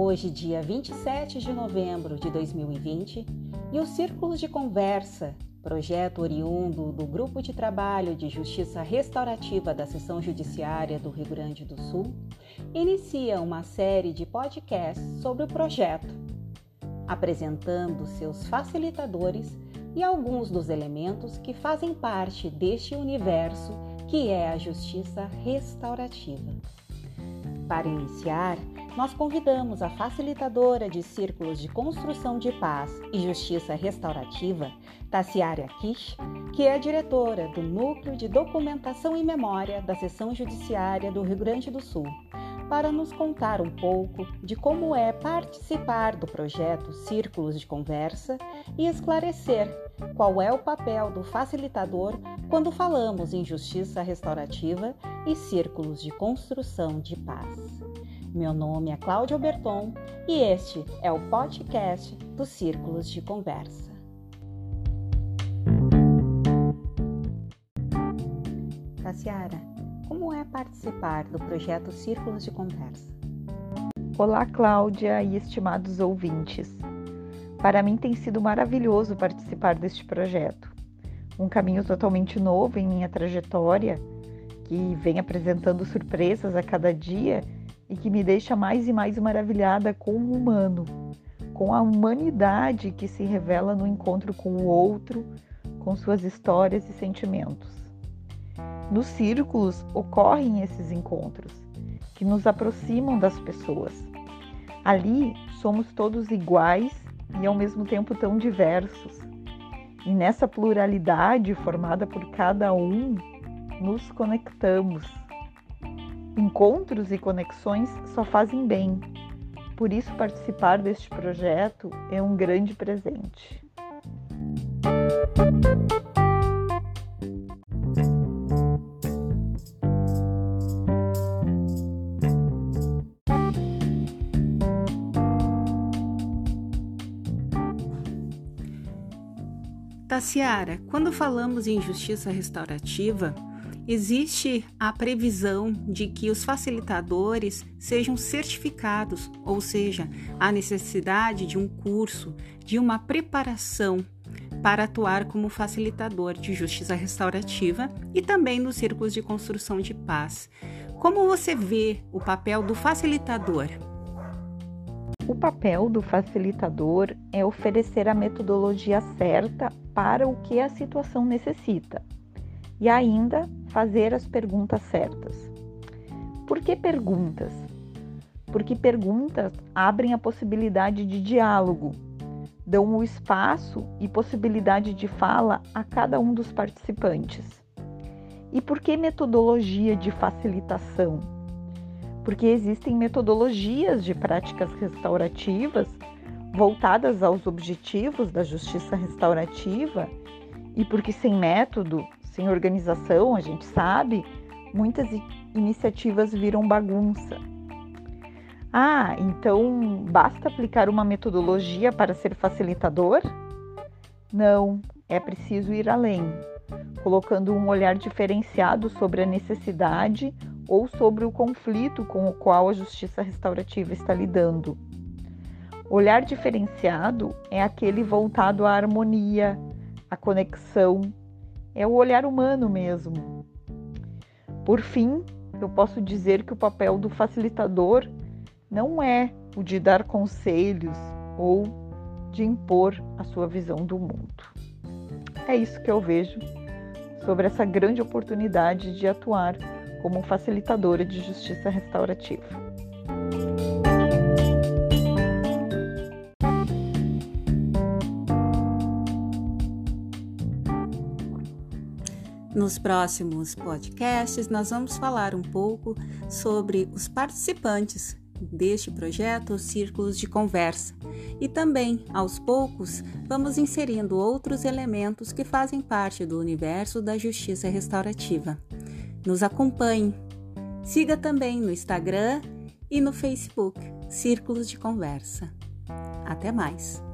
Hoje, dia 27 de novembro de 2020, e o Círculos de Conversa, projeto oriundo do Grupo de Trabalho de Justiça Restaurativa da Seção Judiciária do Rio Grande do Sul, inicia uma série de podcasts sobre o projeto, apresentando seus facilitadores e alguns dos elementos que fazem parte deste universo que é a justiça restaurativa. Para iniciar, nós convidamos a facilitadora de círculos de construção de paz e justiça restaurativa, Tassiara Kish, que é diretora do Núcleo de Documentação e Memória da Seção Judiciária do Rio Grande do Sul, para nos contar um pouco de como é participar do projeto Círculos de Conversa e esclarecer qual é o papel do facilitador quando falamos em justiça restaurativa e círculos de construção de paz. Meu nome é Cláudia Berton e este é o podcast dos Círculos de Conversa. Tassiara, como é participar do projeto Círculos de Conversa? Olá, Cláudia e estimados ouvintes. Para mim tem sido maravilhoso participar deste projeto. Um caminho totalmente novo em minha trajetória, que vem apresentando surpresas a cada dia e que me deixa mais e mais maravilhada com o humano, com a humanidade que se revela no encontro com o outro, com suas histórias e sentimentos. Nos círculos ocorrem esses encontros, que nos aproximam das pessoas. Ali somos todos iguais e ao mesmo tempo tão diversos. E nessa pluralidade formada por cada um, nos conectamos. Encontros e conexões só fazem bem. Por isso, participar deste projeto é um grande presente. Tassiara, quando falamos em justiça restaurativa, existe a previsão de que os facilitadores sejam certificados, ou seja, a necessidade de um curso, de uma preparação para atuar como facilitador de justiça restaurativa e também nos círculos de construção de paz. Como você vê o papel do facilitador? O papel do facilitador é oferecer a metodologia certa para o que a situação necessita e ainda fazer as perguntas certas. Por que perguntas? Porque perguntas abrem a possibilidade de diálogo, dão o espaço e possibilidade de fala a cada um dos participantes. E por que metodologia de facilitação? porque existem metodologias de práticas restaurativas voltadas aos objetivos da justiça restaurativa e porque sem método, sem organização, a gente sabe, muitas iniciativas viram bagunça. Ah, então basta aplicar uma metodologia para ser facilitador? Não, é preciso ir além, colocando um olhar diferenciado sobre a necessidade ou sobre o conflito com o qual a justiça restaurativa está lidando. Olhar diferenciado é aquele voltado à harmonia, à conexão, é o olhar humano mesmo. Por fim, eu posso dizer que o papel do facilitador não é o de dar conselhos ou de impor a sua visão do mundo. É isso que eu vejo sobre essa grande oportunidade de atuar como facilitadora de justiça restaurativa. Nos próximos podcasts, nós vamos falar um pouco sobre os participantes deste projeto Círculos de Conversa e também, aos poucos, vamos inserindo outros elementos que fazem parte do universo da justiça restaurativa. Nos acompanhe. Siga também no Instagram e no Facebook Círculos de Conversa. Até mais!